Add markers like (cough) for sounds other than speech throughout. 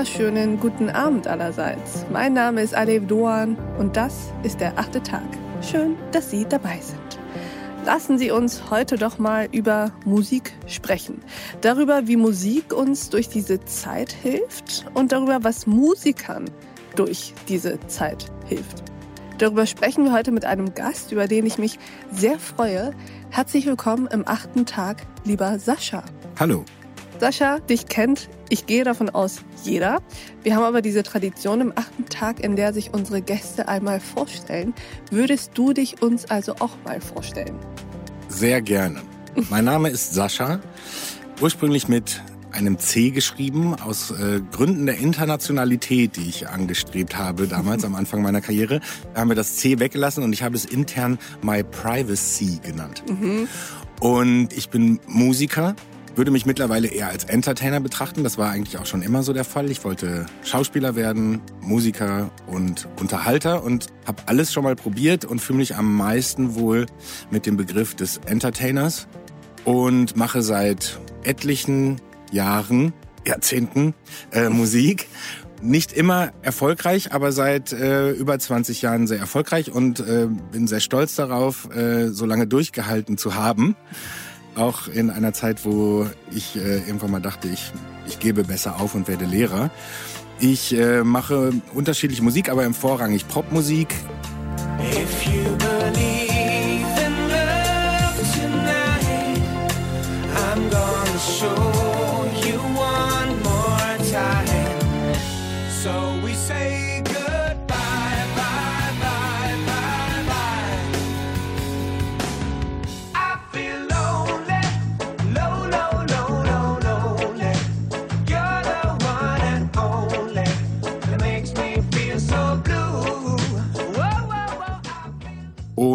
wunderschönen guten Abend allerseits. Mein Name ist Alev Doan und das ist der achte Tag. Schön, dass Sie dabei sind. Lassen Sie uns heute doch mal über Musik sprechen. Darüber, wie Musik uns durch diese Zeit hilft und darüber, was Musikern durch diese Zeit hilft. Darüber sprechen wir heute mit einem Gast, über den ich mich sehr freue. Herzlich willkommen im achten Tag, lieber Sascha. Hallo. Sascha, dich kennt, ich gehe davon aus, jeder. Wir haben aber diese Tradition im achten Tag, in der sich unsere Gäste einmal vorstellen. Würdest du dich uns also auch mal vorstellen? Sehr gerne. Mein Name ist Sascha, ursprünglich mit einem C geschrieben, aus äh, Gründen der Internationalität, die ich angestrebt habe damals am Anfang meiner Karriere. Haben wir das C weggelassen und ich habe es intern My Privacy genannt. Mhm. Und ich bin Musiker, würde mich mittlerweile eher als Entertainer betrachten. Das war eigentlich auch schon immer so der Fall. Ich wollte Schauspieler werden, Musiker und Unterhalter und habe alles schon mal probiert und fühle mich am meisten wohl mit dem Begriff des Entertainers und mache seit etlichen Jahren, Jahrzehnten äh, Musik nicht immer erfolgreich, aber seit äh, über 20 Jahren sehr erfolgreich und äh, bin sehr stolz darauf, äh, so lange durchgehalten zu haben. Auch in einer Zeit, wo ich äh, irgendwann mal dachte, ich, ich gebe besser auf und werde Lehrer. Ich äh, mache unterschiedliche Musik, aber im Vorrangig Popmusik.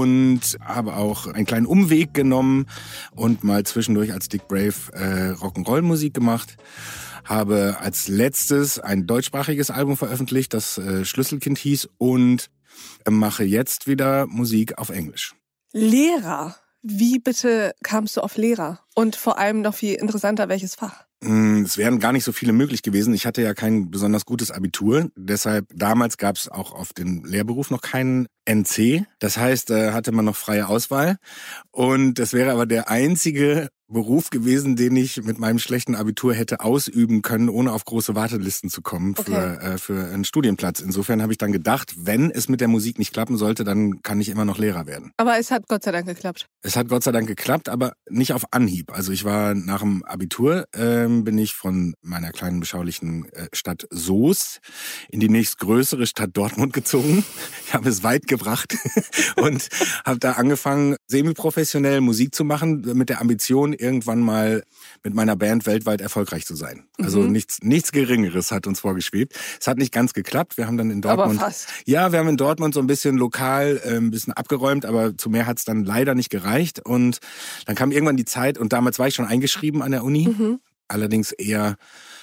Und habe auch einen kleinen Umweg genommen und mal zwischendurch als Dick Brave äh, Rock'n'Roll-Musik gemacht. Habe als letztes ein deutschsprachiges Album veröffentlicht, das äh, Schlüsselkind hieß und äh, mache jetzt wieder Musik auf Englisch. Lehrer. Wie bitte kamst du auf Lehrer? Und vor allem noch viel interessanter, welches Fach? Mm, Es wären gar nicht so viele möglich gewesen. Ich hatte ja kein besonders gutes Abitur. Deshalb, damals gab es auch auf den Lehrberuf noch keinen NC. Das heißt, da hatte man noch freie Auswahl. Und das wäre aber der einzige Beruf gewesen, den ich mit meinem schlechten Abitur hätte ausüben können, ohne auf große Wartelisten zu kommen für, Okay. äh, für einen Studienplatz. Insofern habe ich dann gedacht, wenn es mit der Musik nicht klappen sollte, dann kann ich immer noch Lehrer werden. Aber es hat Gott sei Dank geklappt. Es hat Gott sei Dank geklappt, aber nicht auf Anhieb. Also ich war nach dem Abitur, ähm, bin ich von meiner kleinen beschaulichen äh, Stadt Soest in die nächstgrößere Stadt Dortmund gezogen. Ich habe es weit gebracht (laughs) und habe da angefangen, semi-professionell Musik zu machen, mit der Ambition, irgendwann mal mit meiner Band weltweit erfolgreich zu sein. Also Mhm. nichts, nichts Geringeres hat uns vorgeschwebt. Es hat nicht ganz geklappt. Wir haben dann in Dortmund Aber fast. ja, wir haben in Dortmund so ein bisschen lokal äh, ein bisschen abgeräumt, aber zu mehr hat es dann leider nicht gereicht. Und dann kam irgendwann die Zeit, und damals war ich schon eingeschrieben an der Uni, Mhm. allerdings eher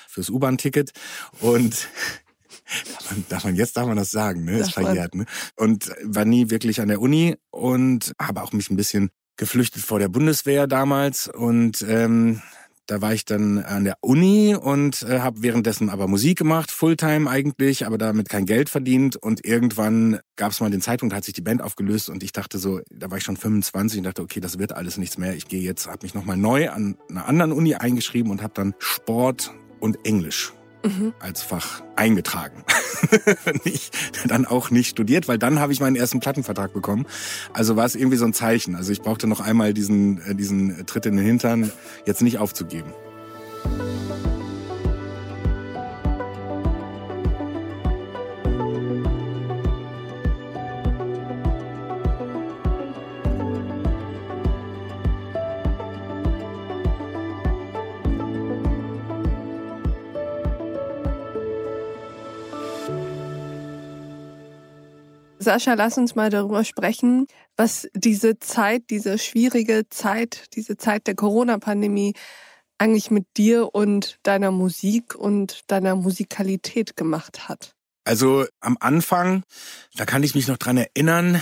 fürs U-Bahn-Ticket. Und (laughs) darf man, darf man, jetzt darf man das sagen, ne? Ist verjährt, ne? Und war nie wirklich an der Uni und habe auch mich ein bisschen geflüchtet vor der Bundeswehr damals. Und ähm, da war ich dann an der Uni und äh, habe währenddessen aber Musik gemacht, Fulltime eigentlich, aber damit kein Geld verdient. Und irgendwann gab es mal den Zeitpunkt, da hat sich die Band aufgelöst und ich dachte so, da war ich schon 25 und dachte, okay, das wird alles nichts mehr. Ich gehe jetzt, habe mich nochmal neu an einer anderen Uni eingeschrieben und habe dann Sport und Englisch Mhm. als Fach eingetragen. (laughs) nicht, dann auch nicht studiert, weil dann habe ich meinen ersten Plattenvertrag bekommen. Also war es irgendwie so ein Zeichen. Also ich brauchte noch einmal diesen, äh, diesen Tritt in den Hintern, jetzt nicht aufzugeben. Sascha, lass uns mal darüber sprechen, was diese Zeit, diese schwierige Zeit, diese Zeit der Corona-Pandemie eigentlich mit dir und deiner Musik und deiner Musikalität gemacht hat. Also am Anfang, da kann ich mich noch dran erinnern,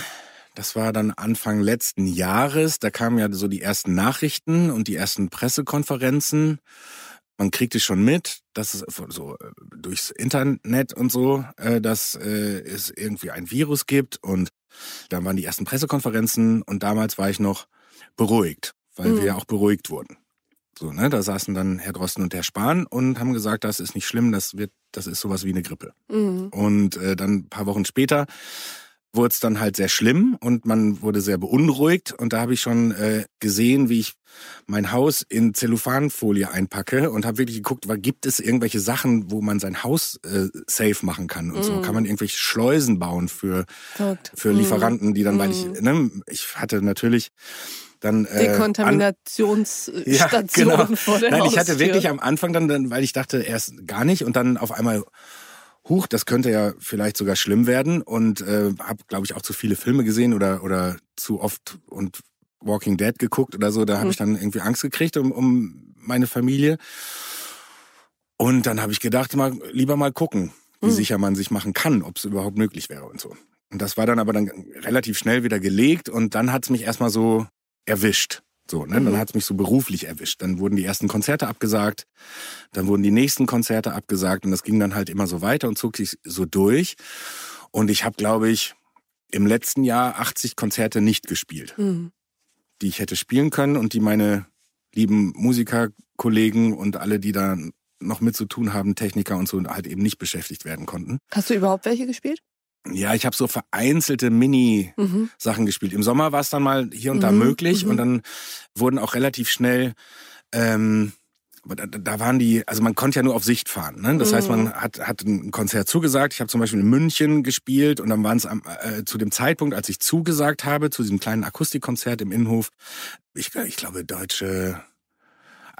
das war dann Anfang letzten Jahres, da kamen ja so die ersten Nachrichten und die ersten Pressekonferenzen. Man kriegt es schon mit, dass es so äh, durchs Internet und so, äh, dass äh, es irgendwie ein Virus gibt und dann waren die ersten Pressekonferenzen und damals war ich noch beruhigt, weil mhm. wir ja auch beruhigt wurden. So, ne, da saßen dann Herr Drosten und Herr Spahn und haben gesagt, das ist nicht schlimm, das wird, das ist sowas wie eine Grippe. Mhm. Und äh, dann ein paar Wochen später wurde es dann halt sehr schlimm und man wurde sehr beunruhigt. Und da habe ich schon äh, gesehen, wie ich mein Haus in Zellophanfolie einpacke und habe wirklich geguckt, weil gibt es irgendwelche Sachen, wo man sein Haus äh, safe machen kann und mm. so. Kann man irgendwelche Schleusen bauen für, für Lieferanten, die dann, mm. weil ich, ne, ich hatte natürlich dann äh, Dekontaminationsstation (laughs) ja, genau. vor der Nein, ich hatte wirklich am Anfang dann, dann, weil ich dachte erst gar nicht und dann auf einmal huch, das könnte ja vielleicht sogar schlimm werden und äh, habe, glaube ich, auch zu viele Filme gesehen oder oder zu oft und Walking Dead geguckt oder so. Da habe mhm. ich dann irgendwie Angst gekriegt um, um meine Familie. Und dann habe ich gedacht, mal lieber mal gucken, wie mhm. sicher man sich machen kann, ob es überhaupt möglich wäre und so. Und das war dann aber dann relativ schnell wieder gelegt und dann hat es mich erstmal so erwischt. So, ne? Mhm. Dann hat es mich so beruflich erwischt. Dann wurden die ersten Konzerte abgesagt, dann wurden die nächsten Konzerte abgesagt und das ging dann halt immer so weiter und zog sich so durch. Und ich habe, glaube ich, im letzten Jahr 80 Konzerte nicht gespielt, mhm. die ich hätte spielen können und die meine lieben Musikerkollegen und alle, die da noch mit zu tun haben, Techniker und so, halt eben nicht beschäftigt werden konnten. Hast du überhaupt welche gespielt? Ja, ich habe so vereinzelte Mini-Sachen mhm. gespielt. Im Sommer war es dann mal hier und da mhm. möglich mhm. und dann wurden auch relativ schnell ähm, da, da waren die, also man konnte ja nur auf Sicht fahren. Ne? Das mhm. heißt, man mhm. hat, hat ein Konzert zugesagt. Ich habe zum Beispiel in München gespielt und dann waren es äh, zu dem Zeitpunkt, als ich zugesagt habe, zu diesem kleinen Akustikkonzert im Innenhof, ich, ich glaube, deutsche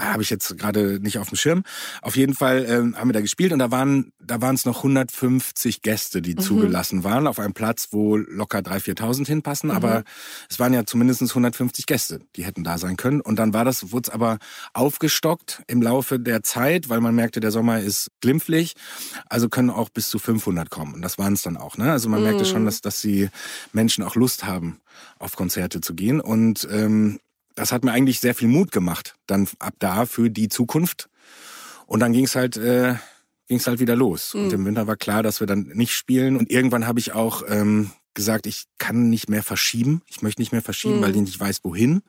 habe ich jetzt gerade nicht auf dem Schirm. Auf jeden Fall ähm, haben wir da gespielt und da waren da waren es noch 150 Gäste, die mhm. zugelassen waren auf einem Platz, wo locker 3.000, 4.000 hinpassen. Mhm. Aber es waren ja zumindest 150 Gäste, die hätten da sein können. Und dann war das wurde es aber aufgestockt im Laufe der Zeit, weil man merkte, der Sommer ist glimpflich. Also können auch bis zu 500 kommen. Und das waren es dann auch. Ne? Also man mhm. merkte schon, dass dass die Menschen auch Lust haben, auf Konzerte zu gehen. Und ähm, das hat mir eigentlich sehr viel Mut gemacht, dann ab da für die Zukunft. Und dann ging es halt, äh, ging's halt wieder los. Mhm. Und im Winter war klar, dass wir dann nicht spielen. Und irgendwann habe ich auch ähm, gesagt, ich kann nicht mehr verschieben. Ich möchte nicht mehr verschieben, mhm. weil ich nicht weiß, wohin.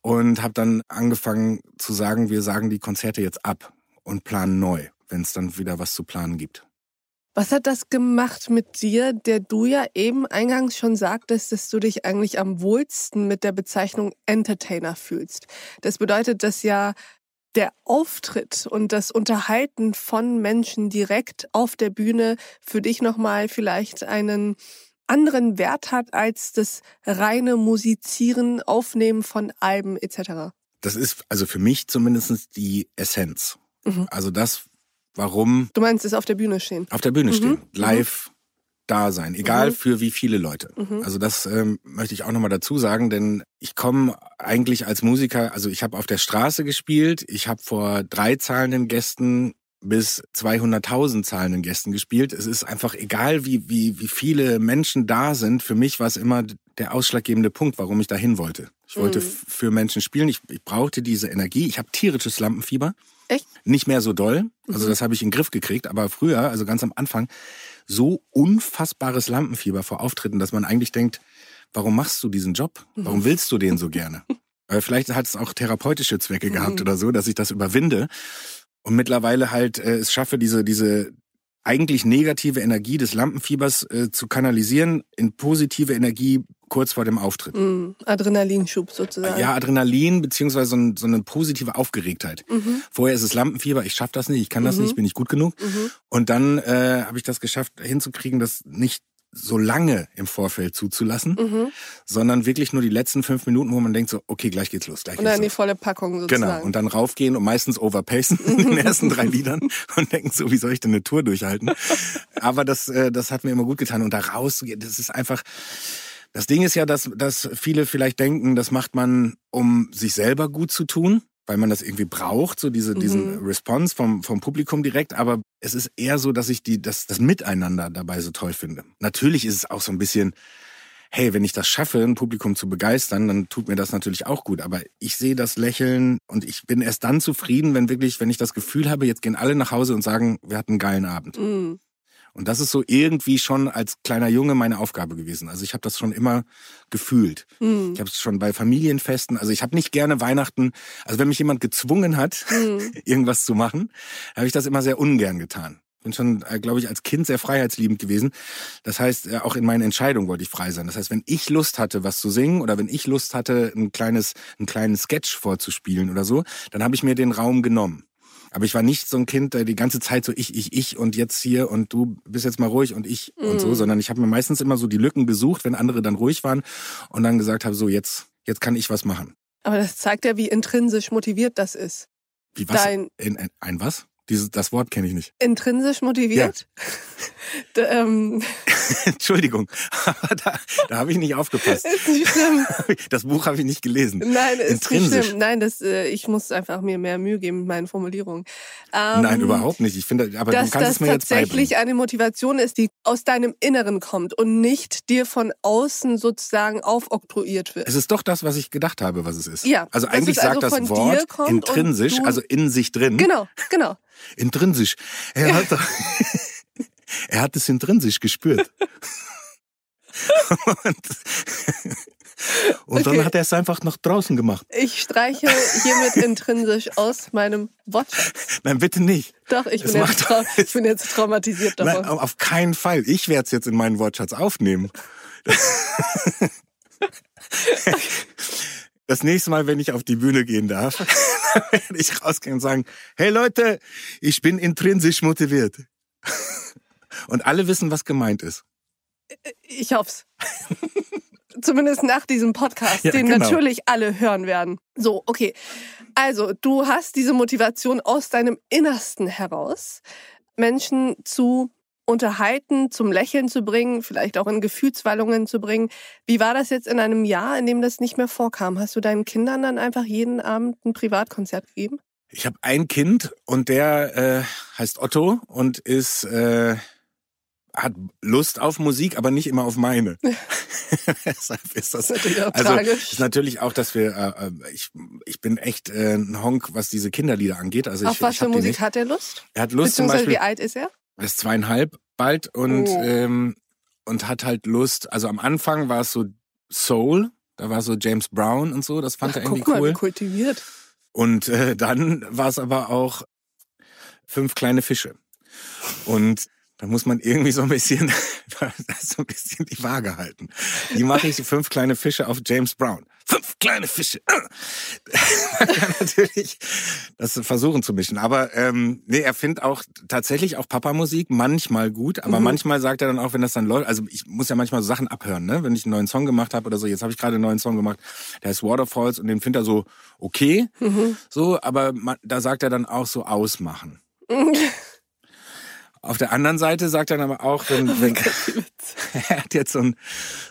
Und habe dann angefangen zu sagen, wir sagen die Konzerte jetzt ab und planen neu, wenn es dann wieder was zu planen gibt. Was hat das gemacht mit dir, der du ja eben eingangs schon sagtest, dass du dich eigentlich am wohlsten mit der Bezeichnung Entertainer fühlst? Das bedeutet, dass ja der Auftritt und das Unterhalten von Menschen direkt auf der Bühne für dich nochmal vielleicht einen anderen Wert hat als das reine Musizieren, Aufnehmen von Alben etc. Das ist also für mich zumindest die Essenz. Mhm. Also das, warum. Du meinst es auf der Bühne stehen? Auf der Bühne mhm. stehen, live mhm. da sein, egal mhm. für wie viele Leute. Mhm. Also das ähm, möchte ich auch nochmal dazu sagen, denn ich komme eigentlich als Musiker, also ich habe auf der Straße gespielt, ich habe vor drei zahlenden Gästen bis 200.000 zahlenden Gästen gespielt. Es ist einfach egal, wie, wie, wie viele Menschen da sind. Für mich war es immer der ausschlaggebende Punkt, warum ich dahin wollte. Ich wollte mhm. für Menschen spielen. Ich, ich brauchte diese Energie. Ich habe tierisches Lampenfieber. Echt? Nicht mehr so doll. Also mhm. das habe ich in den Griff gekriegt. Aber früher, also ganz am Anfang, so unfassbares Lampenfieber vor Auftritten, dass man eigentlich denkt, warum machst du diesen Job? Warum mhm. willst du den so (laughs) gerne? Weil vielleicht hat es auch therapeutische Zwecke gehabt mhm. oder so, dass ich das überwinde und mittlerweile halt äh, es schaffe, diese, diese eigentlich negative Energie des Lampenfiebers äh, zu kanalisieren in positive Energie kurz vor dem Auftritt. Mm, Adrenalinschub sozusagen. Ja, Adrenalin beziehungsweise so, ein, so eine positive Aufgeregtheit. Mhm. Vorher ist es Lampenfieber, ich schaffe das nicht, ich kann das mhm. nicht, bin nicht gut genug. Mhm. Und dann äh, habe ich das geschafft hinzukriegen, dass nicht so lange im Vorfeld zuzulassen, mhm. sondern wirklich nur die letzten fünf Minuten, wo man denkt so, okay, gleich geht's los. Gleich und dann die volle Packung sozusagen. Genau, und dann raufgehen und meistens overpacen (laughs) in den ersten drei (laughs) Liedern und denken so, wie soll ich denn eine Tour durchhalten? Aber das, äh, das hat mir immer gut getan und da rauszugehen, das ist einfach... Das Ding ist ja, dass, dass viele vielleicht denken, das macht man, um sich selber gut zu tun weil man das irgendwie braucht, so diese, mhm. diesen Response vom, vom Publikum direkt. Aber es ist eher so, dass ich die, das, das Miteinander dabei so toll finde. Natürlich ist es auch so ein bisschen, hey, wenn ich das schaffe, ein Publikum zu begeistern, dann tut mir das natürlich auch gut. Aber ich sehe das Lächeln und ich bin erst dann zufrieden, wenn wirklich, wenn ich das Gefühl habe, jetzt gehen alle nach Hause und sagen, wir hatten einen geilen Abend. Mhm. Und das ist so irgendwie schon als kleiner Junge meine Aufgabe gewesen. Also ich habe das schon immer gefühlt. Mhm. Ich habe es schon bei Familienfesten. Also ich habe nicht gerne Weihnachten. Also wenn mich jemand gezwungen hat, mhm. (laughs) irgendwas zu machen, habe ich das immer sehr ungern getan. Bin schon, äh, glaube ich, als Kind sehr freiheitsliebend gewesen. Das heißt, äh, auch in meinen Entscheidungen wollte ich frei sein. Das heißt, wenn ich Lust hatte, was zu singen oder wenn ich Lust hatte, ein kleines, einen kleinen Sketch vorzuspielen oder so, dann habe ich mir den Raum genommen. Aber ich war nicht so ein Kind, der die ganze Zeit so ich, ich, ich und jetzt hier und du bist jetzt mal ruhig und ich mm. und so, mhm. sondern ich habe mir meistens immer so die Lücken gesucht, wenn andere dann ruhig waren und dann gesagt habe, so jetzt, jetzt kann ich was machen. Aber das zeigt ja, wie intrinsisch motiviert das ist. Wie was? Dein in, in, ein was? Dieses, das Wort kenne ich nicht. Intrinsisch motiviert? Ja. (laughs) da, ähm. (laughs) Entschuldigung, aber da, da habe ich nicht aufgepasst. Ist nicht schlimm. (laughs) Das Buch habe ich nicht gelesen. Nein, ist Intrinsisch. nicht schlimm. Nein, das, äh, ich muss einfach mir mehr Mühe geben mit meinen Formulierungen. Ähm, Nein, überhaupt nicht. Ich finde, aber dass, du kannst es mir jetzt beibringen. tatsächlich eine Motivation ist, die aus deinem Inneren kommt und nicht dir von außen sozusagen aufoktroyiert wird. Es ist doch das, was ich gedacht habe, was es ist. Ja. Also eigentlich sagt also das Wort intrinsisch, also in sich drin. Genau, genau. Intrinsisch. Er hat, (laughs) er hat es intrinsisch gespürt. (laughs) und, und okay. dann hat er es einfach nach draußen gemacht. Ich streiche hiermit intrinsisch aus meinem Wortschatz. Nein, bitte nicht. Doch, ich bin, jetzt, ich bin jetzt traumatisiert davon. Nein, auf keinen Fall. Ich werde es jetzt in meinen Wortschatz aufnehmen. (laughs) Das nächste Mal, wenn ich auf die Bühne gehen darf, (laughs) werde ich rausgehen und sagen, hey Leute, ich bin intrinsisch motiviert. (laughs) Und alle wissen, was gemeint ist. Ich hoff's. (laughs) Zumindest nach diesem Podcast, ja, den genau. natürlich alle hören werden. So, okay. Also, du hast diese Motivation aus deinem Innersten heraus, Menschen zu unterhalten, zum Lächeln zu bringen, vielleicht auch in Gefühlswallungen zu bringen. Wie war das jetzt in einem Jahr, in dem das nicht mehr vorkam? Hast du deinen Kindern dann einfach jeden Abend ein Privatkonzert gegeben? Ich habe ein Kind und der äh, heißt Otto und ist äh, hat Lust auf Musik, aber nicht immer auf meine. (laughs) Deshalb ist das, das ist also tragisch. ist natürlich auch, dass wir äh, äh, ich ich bin echt äh, ein Honk, was diese Kinderlieder angeht. Also auf ich, was ich für Musik hat er Lust? Er hat Lust zum Beispiel. Wie alt ist er? Ist zweieinhalb bald und oh. ähm, und hat halt Lust. Also am Anfang war es so Soul, da war so James Brown und so. Das fand Ach, er irgendwie guck mal, cool. kultiviert. Und äh, dann war es aber auch fünf kleine Fische. Und da muss man irgendwie so ein bisschen, (laughs) so ein bisschen die Waage halten. Die mache ich so fünf kleine Fische auf James Brown. Fünf kleine Fische. man kann (laughs) natürlich das versuchen zu mischen. Aber ähm, nee, er findet auch tatsächlich auch Papa-Musik manchmal gut. Aber mhm. manchmal sagt er dann auch, wenn das dann läuft, also ich muss ja manchmal so Sachen abhören, ne? Wenn ich einen neuen Song gemacht habe oder so. Jetzt habe ich gerade einen neuen Song gemacht, der heißt Waterfalls und den findet er so okay. Mhm. So, aber man, da sagt er dann auch so ausmachen. (laughs) Auf der anderen Seite sagt er dann aber auch, wenn, (laughs) wenn (laughs) er hat jetzt so ein,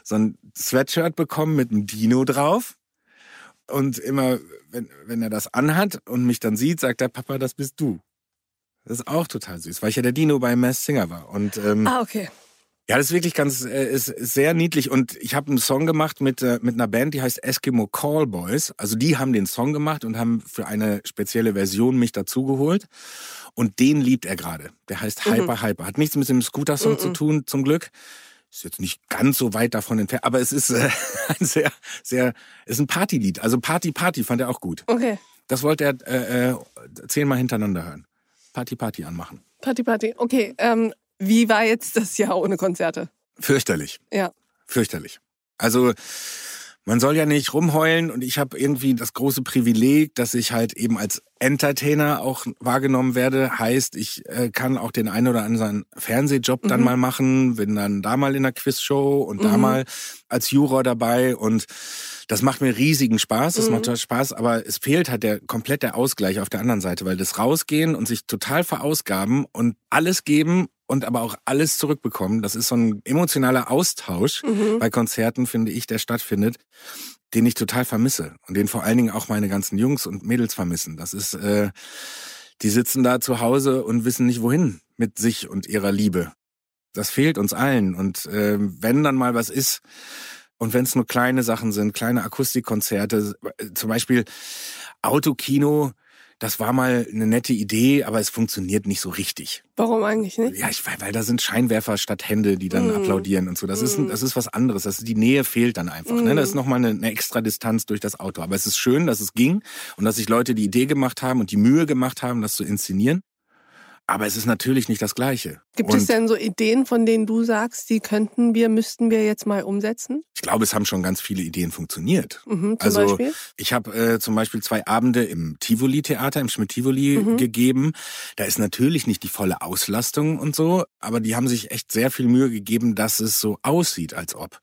so ein Sweatshirt bekommen mit einem Dino drauf. Und immer, wenn, wenn er das anhat und mich dann sieht, sagt er, Papa, das bist du. Das ist auch total süß, weil ich ja der Dino bei Mass Singer war. Und, ähm, ah, okay. Ja, das ist wirklich ganz, äh, ist, sehr niedlich. Und ich habe einen Song gemacht mit, äh, mit einer Band, die heißt Eskimo Callboys. Also die haben den Song gemacht und haben für eine spezielle Version mich dazugeholt. Und den liebt er gerade. Der heißt mhm. Hyper Hyper. Hat nichts mit dem Scooter-Song mhm. zu tun, zum Glück. Ist jetzt nicht ganz so weit davon entfernt, aber es ist äh, (laughs) ein sehr, sehr, ist ein Partylied. Also Party Party fand er auch gut. Okay. Das wollte er äh, äh, zehnmal hintereinander hören. Party Party anmachen. Party Party. Okay. Ähm, wie war jetzt das Jahr ohne Konzerte? Fürchterlich. Ja. Fürchterlich. Also man soll ja nicht rumheulen und ich habe irgendwie das große Privileg, dass ich halt eben als Entertainer auch wahrgenommen werde. Heißt, ich äh, kann auch den einen oder anderen Fernsehjob dann mhm. mal machen, bin dann da mal in der Quizshow und mhm. da mal als Juror dabei und das macht mir riesigen Spaß, das mhm. macht Spaß, aber es fehlt halt der komplett der Ausgleich auf der anderen Seite, weil das Rausgehen und sich total verausgaben und alles geben und aber auch alles zurückbekommen. Das ist so ein emotionaler Austausch mhm. bei Konzerten, finde ich, der stattfindet, den ich total vermisse und den vor allen Dingen auch meine ganzen Jungs und Mädels vermissen. Das ist, äh, die sitzen da zu Hause und wissen nicht wohin mit sich und ihrer Liebe. Das fehlt uns allen und äh, wenn dann mal was ist, Und wenn es nur kleine Sachen sind, kleine Akustikkonzerte, äh, zum Beispiel Autokino, das war mal eine nette Idee, aber es funktioniert nicht so richtig. Warum eigentlich nicht? Ja, ich, weil, weil da sind Scheinwerfer statt Hände, die dann mm. applaudieren und so. Das mm. ist das ist was anderes. Das die Nähe fehlt dann einfach. Mm. Ne? Das ist nochmal eine, eine extra Distanz durch das Auto. Aber es ist schön, dass es ging und dass sich Leute die Idee gemacht haben und die Mühe gemacht haben, das zu inszenieren. Aber es ist natürlich nicht das Gleiche. Gibt und es denn so Ideen, von denen du sagst, die könnten wir, müssten wir jetzt mal umsetzen? Ich glaube, es haben schon ganz viele Ideen funktioniert. Mhm, zum also Beispiel? ich habe äh, zum Beispiel zwei Abende im Tivoli-Theater, im Schmidt-Tivoli mhm. gegeben. Da ist natürlich nicht die volle Auslastung und so, aber die haben sich echt sehr viel Mühe gegeben, dass es so aussieht, als ob.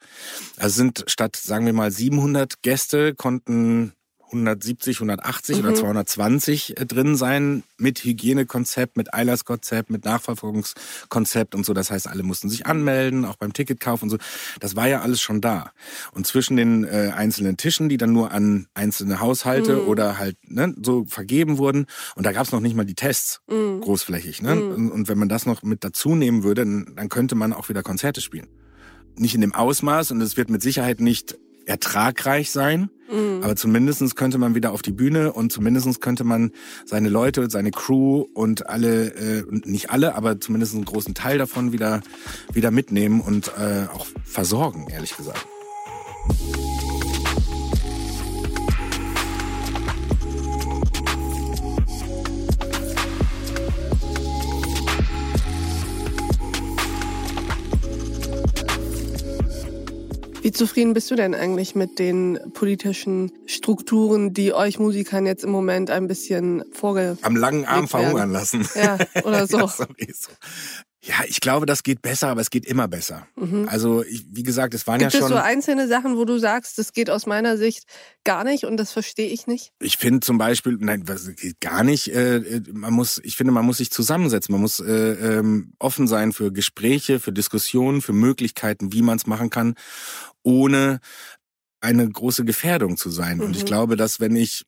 Also sind statt, sagen wir mal, 700 Gäste konnten 170, 180 mhm. oder 220 äh, drin sein mit Hygienekonzept, mit Eilerskonzept, mit Nachverfolgungskonzept und so. Das heißt, alle mussten sich anmelden, auch beim Ticketkauf und so. Das war ja alles schon da. Und zwischen den äh, einzelnen Tischen, die dann nur an einzelne Haushalte mhm. oder halt ne, so vergeben wurden, und da gab es noch nicht mal die Tests mhm. großflächig. Ne? Mhm. Und, und wenn man das noch mit dazu nehmen würde, dann, dann könnte man auch wieder Konzerte spielen. Nicht in dem Ausmaß und es wird mit Sicherheit nicht ertragreich sein. Mhm. Aber zumindestens könnte man wieder auf die Bühne und zumindestens könnte man seine Leute, seine Crew und alle, äh, nicht alle, aber zumindest einen großen Teil davon wieder, wieder mitnehmen und äh, auch versorgen, ehrlich gesagt. Wie zufrieden bist du denn eigentlich mit den politischen Strukturen, die euch Musikern jetzt im Moment ein bisschen vorge... Am langen Arm verhungern lassen. Ja, oder (laughs) so. ja, Ja, ich glaube, das geht besser, aber es geht immer besser. Mhm. Also, ich, wie gesagt, es waren Gibt ja schon. Gibt es so einzelne Sachen, wo du sagst, das geht aus meiner Sicht gar nicht und das verstehe ich nicht? Ich finde zum Beispiel, nein, das geht gar nicht. Äh, man muss, ich finde, man muss sich zusammensetzen. Man muss äh, ähm, offen sein für Gespräche, für Diskussionen, für Möglichkeiten, wie man es machen kann ohne eine große Gefährdung zu sein. Mhm. Und ich mhm. glaube, dass wenn ich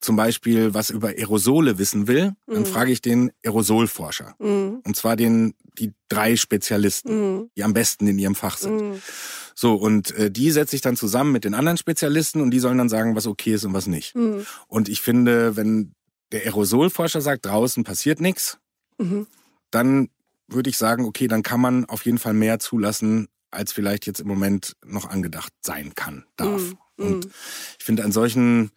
zum Beispiel was über Aerosole wissen will, mhm. dann frage ich den Aerosolforscher. Mhm. Und zwar den, die drei Spezialisten, mhm. die am besten in ihrem Fach sind. Mhm. So, und äh, die setze ich dann zusammen mit den anderen Spezialisten und die sollen dann sagen, was okay ist und was nicht. Mhm. Und ich finde, wenn der Aerosolforscher sagt, draußen passiert nichts, dann würde ich sagen, okay, dann kann man auf jeden Fall mehr zulassen, als vielleicht jetzt im Moment noch angedacht sein kann, darf. Und ich finde an solchen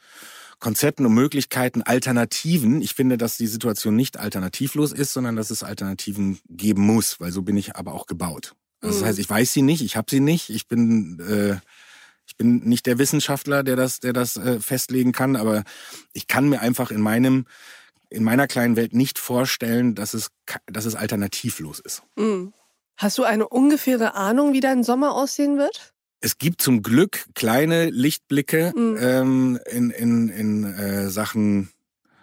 Konzepten und Möglichkeiten, Alternativen, ich finde, dass die Situation nicht alternativlos ist, sondern dass es Alternativen geben muss, weil so bin ich aber auch gebaut. Also das heißt, ich weiß sie nicht, ich habe sie nicht, ich bin äh, ich bin nicht der Wissenschaftler, der das, der das äh, festlegen kann, aber ich kann mir einfach in meinem in meiner kleinen Welt nicht vorstellen, dass es, dass es alternativlos ist. Mm. Hast du eine ungefähre Ahnung, wie dein Sommer aussehen wird? Es gibt zum Glück kleine Lichtblicke mhm. ähm, in, in, in äh, Sachen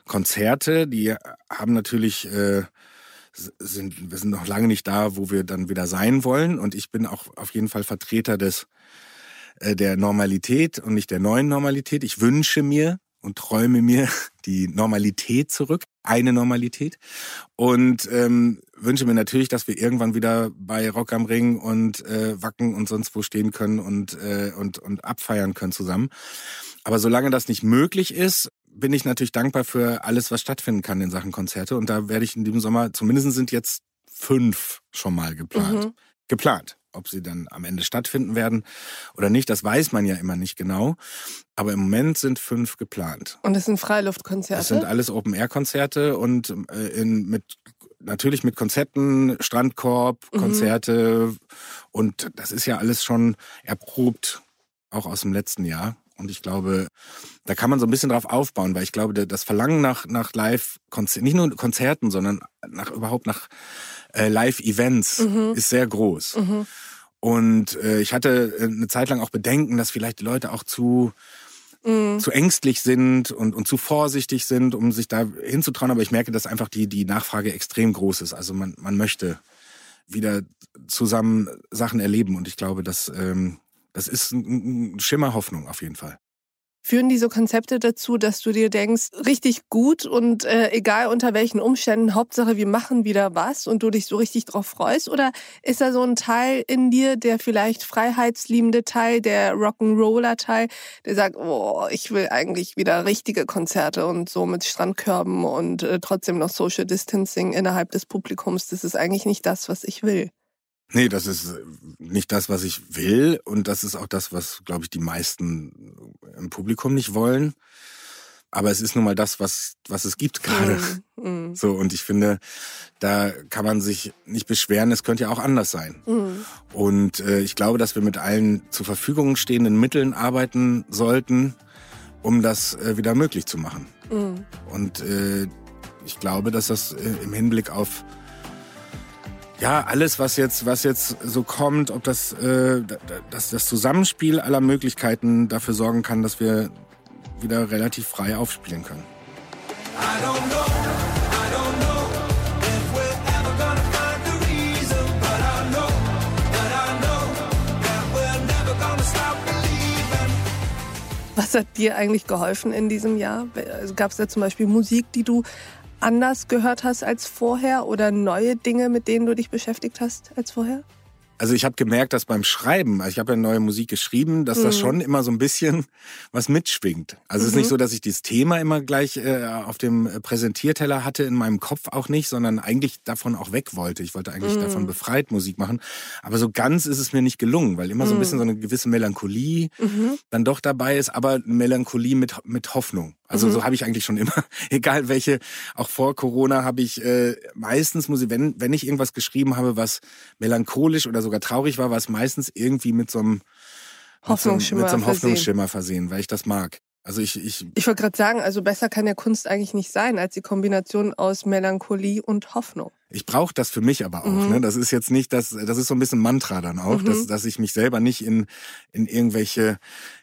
Konzerte. Die haben natürlich äh, sind wir sind noch lange nicht da, wo wir dann wieder sein wollen. Und ich bin auch auf jeden Fall Vertreter des äh, der Normalität und nicht der neuen Normalität. Ich wünsche mir und träume mir (laughs) die Normalität zurück, eine Normalität. Und ähm, wünsche mir natürlich, dass wir irgendwann wieder bei Rock am Ring und äh, Wacken und sonst wo stehen können und, äh, und, und abfeiern können zusammen. Aber solange das nicht möglich ist, bin ich natürlich dankbar für alles, was stattfinden kann in Sachen Konzerte. Und da werde ich in diesem Sommer, zumindest sind jetzt fünf schon mal geplant. Mhm. Geplant. Ob sie dann am Ende stattfinden werden oder nicht, das weiß man ja immer nicht genau. Aber im Moment sind fünf geplant. Und das sind Freiluftkonzerte? Das sind alles Open-Air-Konzerte und äh, in, mit natürlich mit Konzepten, Strandkorb, mhm. Konzerte mhm. und das ist ja alles schon erprobt, auch aus dem letzten Jahr. Und ich glaube, da kann man so ein bisschen drauf aufbauen, weil ich glaube, das Verlangen nach, nach Live-Konzerten, nicht nur Konzerten, sondern nach überhaupt nach äh, Live-Events mhm. ist sehr groß. Mhm. Und äh, ich hatte äh, eine Zeit lang auch Bedenken, dass vielleicht die Leute auch zu mhm. zu ängstlich sind und, und zu vorsichtig sind, um sich da hinzutrauen. Aber ich merke, dass einfach die, die Nachfrage extrem groß ist. Also man, man möchte wieder zusammen Sachen erleben. Und ich glaube, dass, ähm, das ist ein Schimmer Hoffnung auf jeden Fall. Führen diese Konzepte dazu, dass du dir denkst, richtig gut und äh, egal unter welchen Umständen, Hauptsache wir machen wieder was und du dich so richtig drauf freust? Oder ist da so ein Teil in dir, der vielleicht freiheitsliebende Teil, der Rock'n'Roller Teil, der sagt, oh, ich will eigentlich wieder richtige Konzerte und so mit Strandkörben und äh, trotzdem noch Social Distancing innerhalb des Publikums. Das ist eigentlich nicht das, was ich will. Nee, das ist äh, nicht das, was ich will. Und das ist auch das, was, glaube ich, die meisten im Publikum nicht wollen. Aber es ist nun mal das, was, was es gibt gerade. Mm, mm. So, und ich finde, da kann man sich nicht beschweren, es könnte ja auch anders sein. Mm. Und äh, ich glaube, dass wir mit allen zur Verfügung stehenden Mitteln arbeiten sollten, um das äh, wieder möglich zu machen. Mm. Und äh, ich glaube, dass das äh, im Hinblick auf ja, alles, was jetzt, was jetzt so kommt, ob das, äh, dass das Zusammenspiel aller Möglichkeiten dafür sorgen kann, dass wir wieder relativ frei aufspielen können. Was hat dir eigentlich geholfen in diesem Jahr? Also Gab es da zum Beispiel Musik, die du anders gehört hast als vorher oder neue Dinge, mit denen du dich beschäftigt hast als vorher? Also ich habe gemerkt, dass beim Schreiben, also ich habe ja neue Musik geschrieben, dass mhm. das schon immer so ein bisschen was mitschwingt. Also mhm. es ist nicht mhm. so, dass ich dieses Thema immer gleich äh, auf dem Präsentierteller hatte, in meinem Kopf auch nicht, sondern eigentlich davon auch weg wollte. Ich wollte eigentlich mhm. davon befreit Musik machen. Aber so ganz ist es mir nicht gelungen, weil immer so ein bisschen mhm. so eine gewisse Melancholie mhm. dann doch dabei ist, aber Melancholie mit, mit Hoffnung. Also mhm. so habe ich eigentlich schon immer, (laughs) egal welche, auch vor Corona habe ich äh, meistens muss ich, wenn wenn ich irgendwas geschrieben habe, was melancholisch oder sogar traurig war, war es meistens irgendwie mit so einem Hoffnungsschimmer, mit so einem Hoffnungsschimmer versehen, weil ich das mag. Also ich ich ich wollte gerade sagen, also besser kann ja Kunst eigentlich nicht sein als die Kombination aus Melancholie und Hoffnung. Ich brauche das für mich aber auch. Mhm. Ne? Das ist jetzt nicht das, das ist so ein bisschen Mantra dann auch, mhm. dass, dass ich mich selber nicht in, in irgendwelche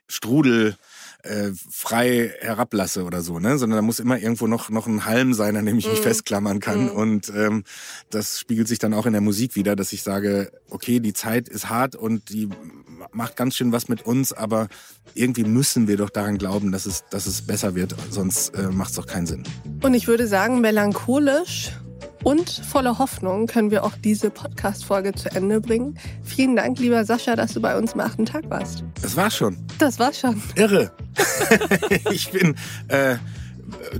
Strudel äh, frei herablasse oder so, ne? Sondern da muss immer irgendwo noch noch ein Halm sein, an dem ich mich mm. festklammern kann. Mm. Und ähm, das spiegelt sich dann auch in der Musik wieder, dass ich sage, okay, die Zeit ist hart und die macht ganz schön was mit uns, aber irgendwie müssen wir doch daran glauben, dass es, dass es besser wird, sonst äh, macht es doch keinen Sinn. Und ich würde sagen, melancholisch und voller Hoffnung können wir auch diese Podcast-Folge zu Ende bringen. Vielen Dank, lieber Sascha, dass du bei uns am achten Tag warst. Das war's schon. Das war's schon. Irre. (laughs) ich bin äh,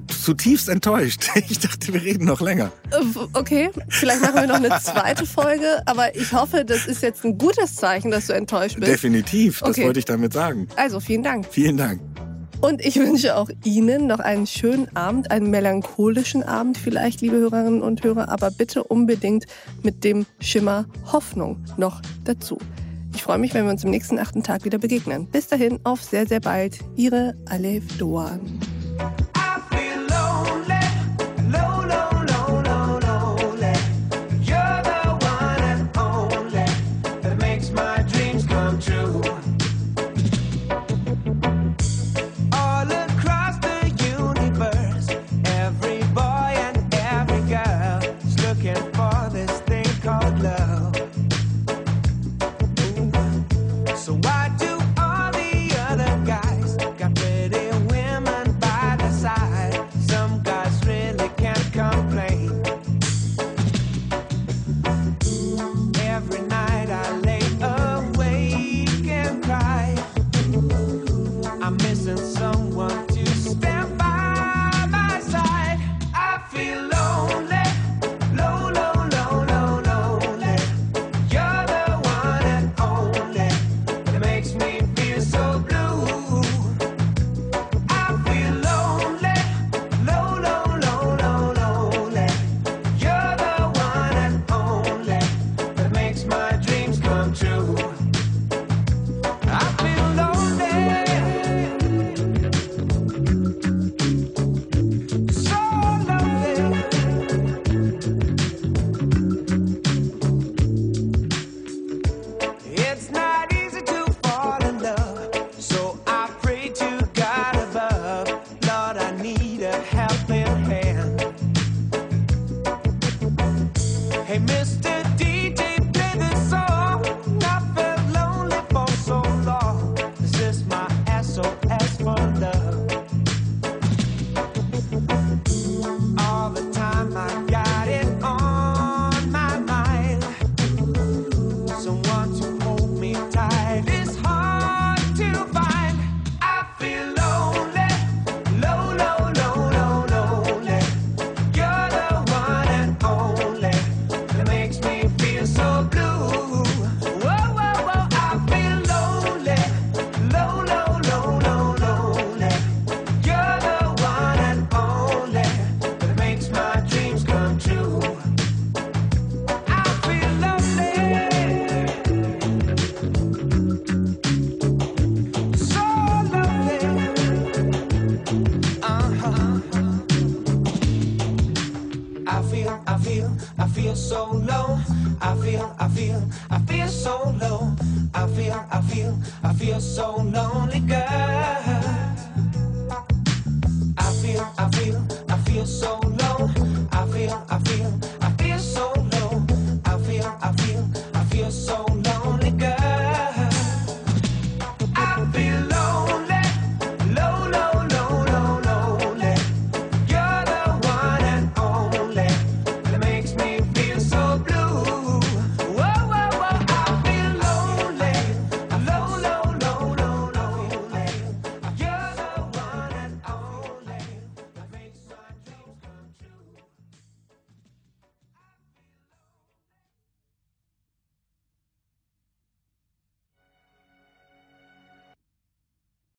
zutiefst enttäuscht. (laughs) Ich dachte, wir reden noch länger. Äh, okay, vielleicht machen wir noch eine zweite Folge, aber ich hoffe, das ist jetzt ein gutes Zeichen, dass du enttäuscht bist. Definitiv, das okay. wollte ich damit sagen. Also, vielen Dank. Vielen Dank. Und ich wünsche auch Ihnen noch einen schönen Abend, einen melancholischen Abend vielleicht, liebe Hörerinnen und Hörer, aber bitte unbedingt mit dem Schimmer Hoffnung noch dazu. Ich freue mich, wenn wir uns am nächsten achten Tag wieder begegnen. Bis dahin, auf sehr, sehr bald. Ihre Alef Doan. feel so low. I feel, I feel, I feel so lonely, girl.